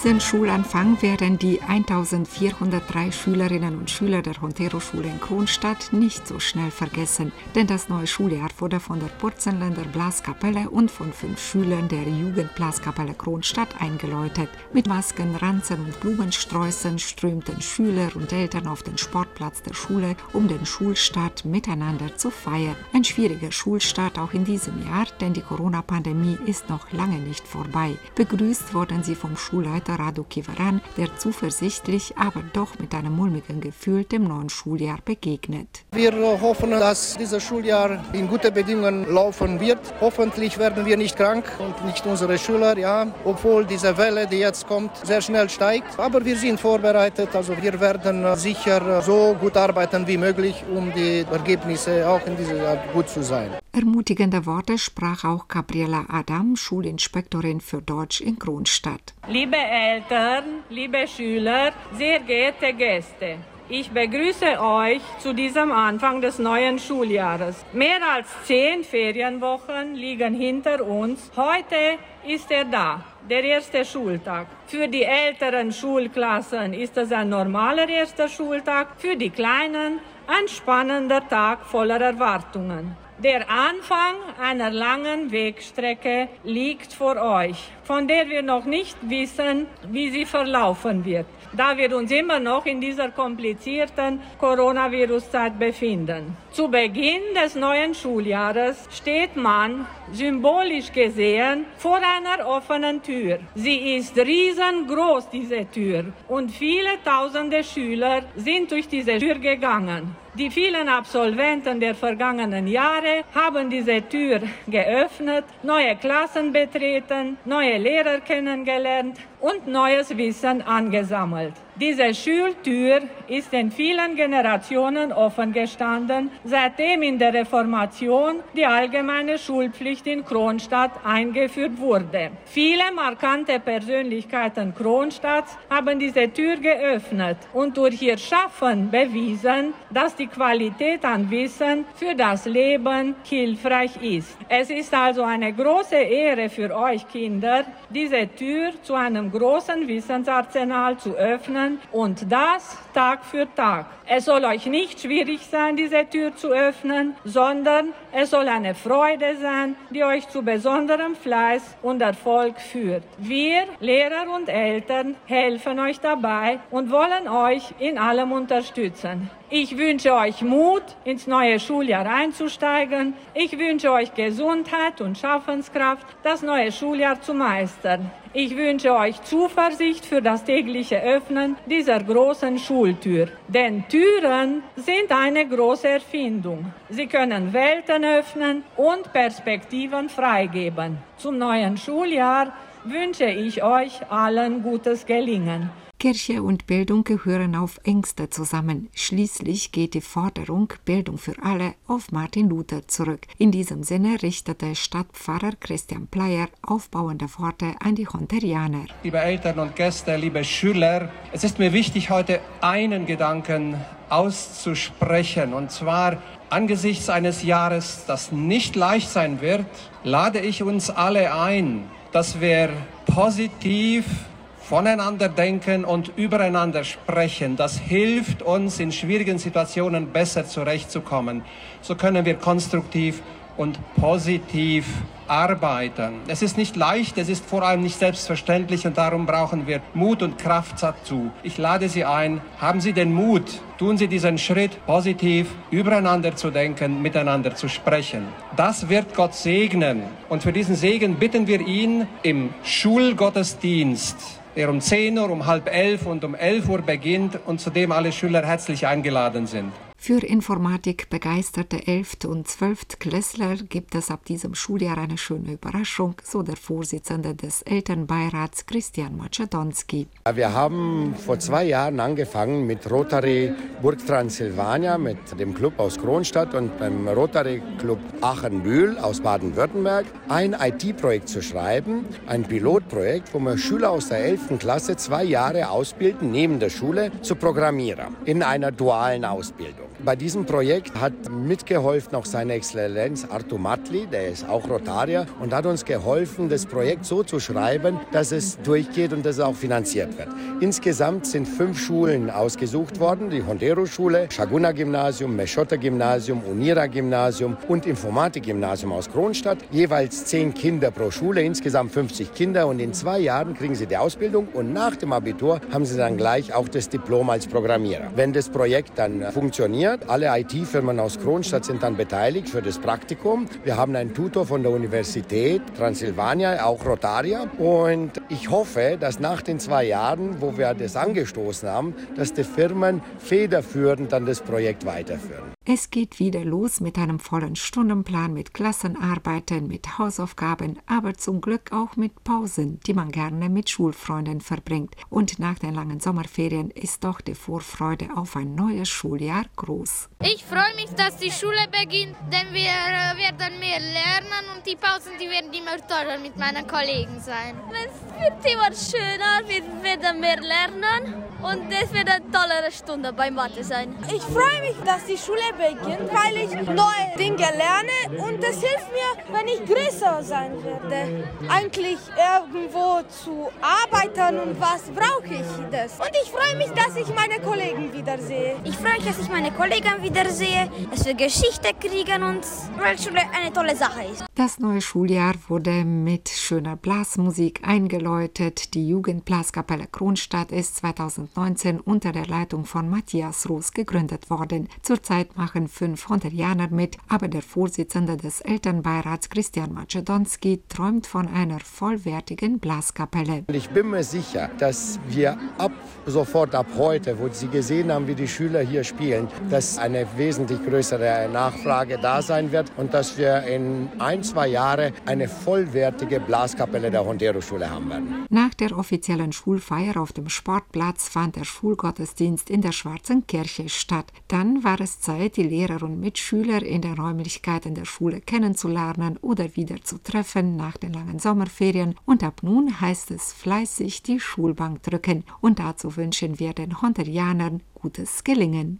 Diesen Schulanfang werden die 1403 Schülerinnen und Schüler der Hontero-Schule in Kronstadt nicht so schnell vergessen, denn das neue Schuljahr wurde von der Purzenländer Blaskapelle und von fünf Schülern der Jugendblaskapelle Kronstadt eingeläutet. Mit Masken, Ranzen und Blumensträußen strömten Schüler und Eltern auf den Sportplatz der Schule, um den Schulstart miteinander zu feiern. Ein schwieriger Schulstart auch in diesem Jahr, denn die Corona-Pandemie ist noch lange nicht vorbei. Begrüßt wurden sie vom Schulleiter Schulleiter Radu Kivaran, der zuversichtlich, aber doch mit einem mulmigen Gefühl dem neuen Schuljahr begegnet. Wir hoffen, dass dieses Schuljahr in guten Bedingungen laufen wird. Hoffentlich werden wir nicht krank und nicht unsere Schüler, ja, obwohl diese Welle, die jetzt kommt, sehr schnell steigt. Aber wir sind vorbereitet, also wir werden sicher so gut arbeiten wie möglich, um die Ergebnisse auch in diesem Jahr gut zu sein. Ermutigende Worte sprach auch Gabriela Adam, Schulinspektorin für Deutsch in Kronstadt. Liebe Eltern, liebe Schüler, sehr geehrte Gäste. Ich begrüße euch zu diesem Anfang des neuen Schuljahres. Mehr als zehn Ferienwochen liegen hinter uns. Heute ist er da, der erste Schultag. Für die älteren Schulklassen ist es ein normaler erster Schultag, für die kleinen ein spannender Tag voller Erwartungen. Der Anfang einer langen Wegstrecke liegt vor euch, von der wir noch nicht wissen, wie sie verlaufen wird, da wir uns immer noch in dieser komplizierten Coronavirus-Zeit befinden. Zu Beginn des neuen Schuljahres steht man, symbolisch gesehen, vor einer offenen Tür. Sie ist riesengroß, diese Tür, und viele tausende Schüler sind durch diese Tür gegangen. Die vielen Absolventen der vergangenen Jahre haben diese Tür geöffnet, neue Klassen betreten, neue Lehrer kennengelernt und neues Wissen angesammelt. Diese Schultür ist in vielen Generationen offen gestanden, seitdem in der Reformation die allgemeine Schulpflicht in Kronstadt eingeführt wurde. Viele markante Persönlichkeiten Kronstadts haben diese Tür geöffnet und durch ihr Schaffen bewiesen, dass die Qualität an Wissen für das Leben hilfreich ist. Es ist also eine große Ehre für euch Kinder, diese Tür zu einem großen Wissensarsenal zu öffnen und das Tag für Tag. Es soll euch nicht schwierig sein, diese Tür zu öffnen, sondern es soll eine Freude sein, die euch zu besonderem Fleiß und Erfolg führt. Wir, Lehrer und Eltern, helfen euch dabei und wollen euch in allem unterstützen. Ich wünsche euch Mut, ins neue Schuljahr einzusteigen. Ich wünsche euch Gesundheit und Schaffenskraft, das neue Schuljahr zu meistern. Ich wünsche euch Zuversicht für das tägliche Öffnen dieser großen Schultür. Denn Türen sind eine große Erfindung. Sie können Welten öffnen und Perspektiven freigeben. Zum neuen Schuljahr wünsche ich euch allen gutes Gelingen. Kirche und Bildung gehören auf engste zusammen. Schließlich geht die Forderung Bildung für alle auf Martin Luther zurück. In diesem Sinne richtete Stadtpfarrer Christian Pleyer aufbauende Worte an die Honterianer. Liebe Eltern und Gäste, liebe Schüler, es ist mir wichtig, heute einen Gedanken auszusprechen. Und zwar angesichts eines Jahres, das nicht leicht sein wird, lade ich uns alle ein, dass wir positiv voneinander denken und übereinander sprechen. Das hilft uns in schwierigen Situationen besser zurechtzukommen. So können wir konstruktiv und positiv arbeiten. Es ist nicht leicht, es ist vor allem nicht selbstverständlich und darum brauchen wir Mut und Kraft dazu. Ich lade Sie ein, haben Sie den Mut, tun Sie diesen Schritt positiv übereinander zu denken, miteinander zu sprechen. Das wird Gott segnen und für diesen Segen bitten wir ihn im Schulgottesdienst der um 10 Uhr, um halb elf und um 11 Uhr beginnt und zu dem alle Schüler herzlich eingeladen sind. Für Informatik begeisterte 11. und 12. Klässler gibt es ab diesem Schuljahr eine schöne Überraschung, so der Vorsitzende des Elternbeirats Christian Macedonski. Wir haben vor zwei Jahren angefangen mit Rotary Burg Transsilvania, mit dem Club aus Kronstadt und beim Rotary Club Aachen-Bühl aus Baden-Württemberg, ein IT-Projekt zu schreiben, ein Pilotprojekt, wo wir Schüler aus der 11. Klasse zwei Jahre ausbilden, neben der Schule, zu Programmierer in einer dualen Ausbildung. Bei diesem Projekt hat mitgeholfen auch seine Exzellenz Artur Matli, der ist auch Rotarier und hat uns geholfen, das Projekt so zu schreiben, dass es durchgeht und dass es auch finanziert wird. Insgesamt sind fünf Schulen ausgesucht worden, die Hondero-Schule, Shaguna-Gymnasium, Meschotter-Gymnasium, Unira-Gymnasium und Informatik-Gymnasium aus Kronstadt. Jeweils zehn Kinder pro Schule, insgesamt 50 Kinder und in zwei Jahren kriegen sie die Ausbildung und nach dem Abitur haben sie dann gleich auch das Diplom als Programmierer. Wenn das Projekt dann funktioniert, alle IT-Firmen aus Kronstadt sind dann beteiligt für das Praktikum. Wir haben einen Tutor von der Universität Transsilvania, auch Rotarier und ich hoffe, dass nach den zwei Jahren, wo wir das angestoßen haben, dass die Firmen federführend dann das Projekt weiterführen. Es geht wieder los mit einem vollen Stundenplan, mit Klassenarbeiten, mit Hausaufgaben, aber zum Glück auch mit Pausen, die man gerne mit Schulfreunden verbringt. Und nach den langen Sommerferien ist doch die Vorfreude auf ein neues Schuljahr groß. Ich freue mich, dass die Schule beginnt, denn wir äh, werden mehr lernen und die Pausen, die werden immer toller mit meinen Kollegen sein. Es wird immer schöner, wir werden mehr lernen und es wird eine tollere Stunde bei Mathe sein. Ich freue mich, dass die Schule beginnt, weil ich neue Dinge lerne und es hilft mir, wenn ich größer sein werde. Eigentlich irgendwo zu arbeiten und was brauche ich das? Und ich freue mich, dass ich meine Kollegen wiedersehe. Ich freue mich, dass ich meine Kollegen wiedersehe, dass wir Geschichte kriegen und weil Schule eine tolle Sache ist. Das neue Schuljahr wurde mit schöner Blasmusik eingeläutet. Die Jugendblaskapelle Kronstadt ist 2019 unter der Leitung von Matthias Roos gegründet worden. Zurzeit machen fünf Honterianer mit, aber der Vorsitzende des Elternbeirats Christian Macedonski träumt von einer vollwertigen Blaskapelle. Ich bin mir sicher, dass wir ab sofort, ab heute, wo Sie gesehen haben, wie die Schüler hier spielen, dass eine wesentlich größere Nachfrage da sein wird und dass wir in ein, zwei Jahren eine vollwertige Blaskapelle der Hondero-Schule haben werden. Nach der offiziellen Schulfeier auf dem Sportplatz fand der Schulgottesdienst in der Schwarzen Kirche statt. Dann war es Zeit, die Lehrer und Mitschüler in den Räumlichkeiten der Schule kennenzulernen oder wieder zu treffen nach den langen Sommerferien. Und ab nun heißt es fleißig die Schulbank drücken. Und dazu wünschen wir den Honterianern gutes Gelingen.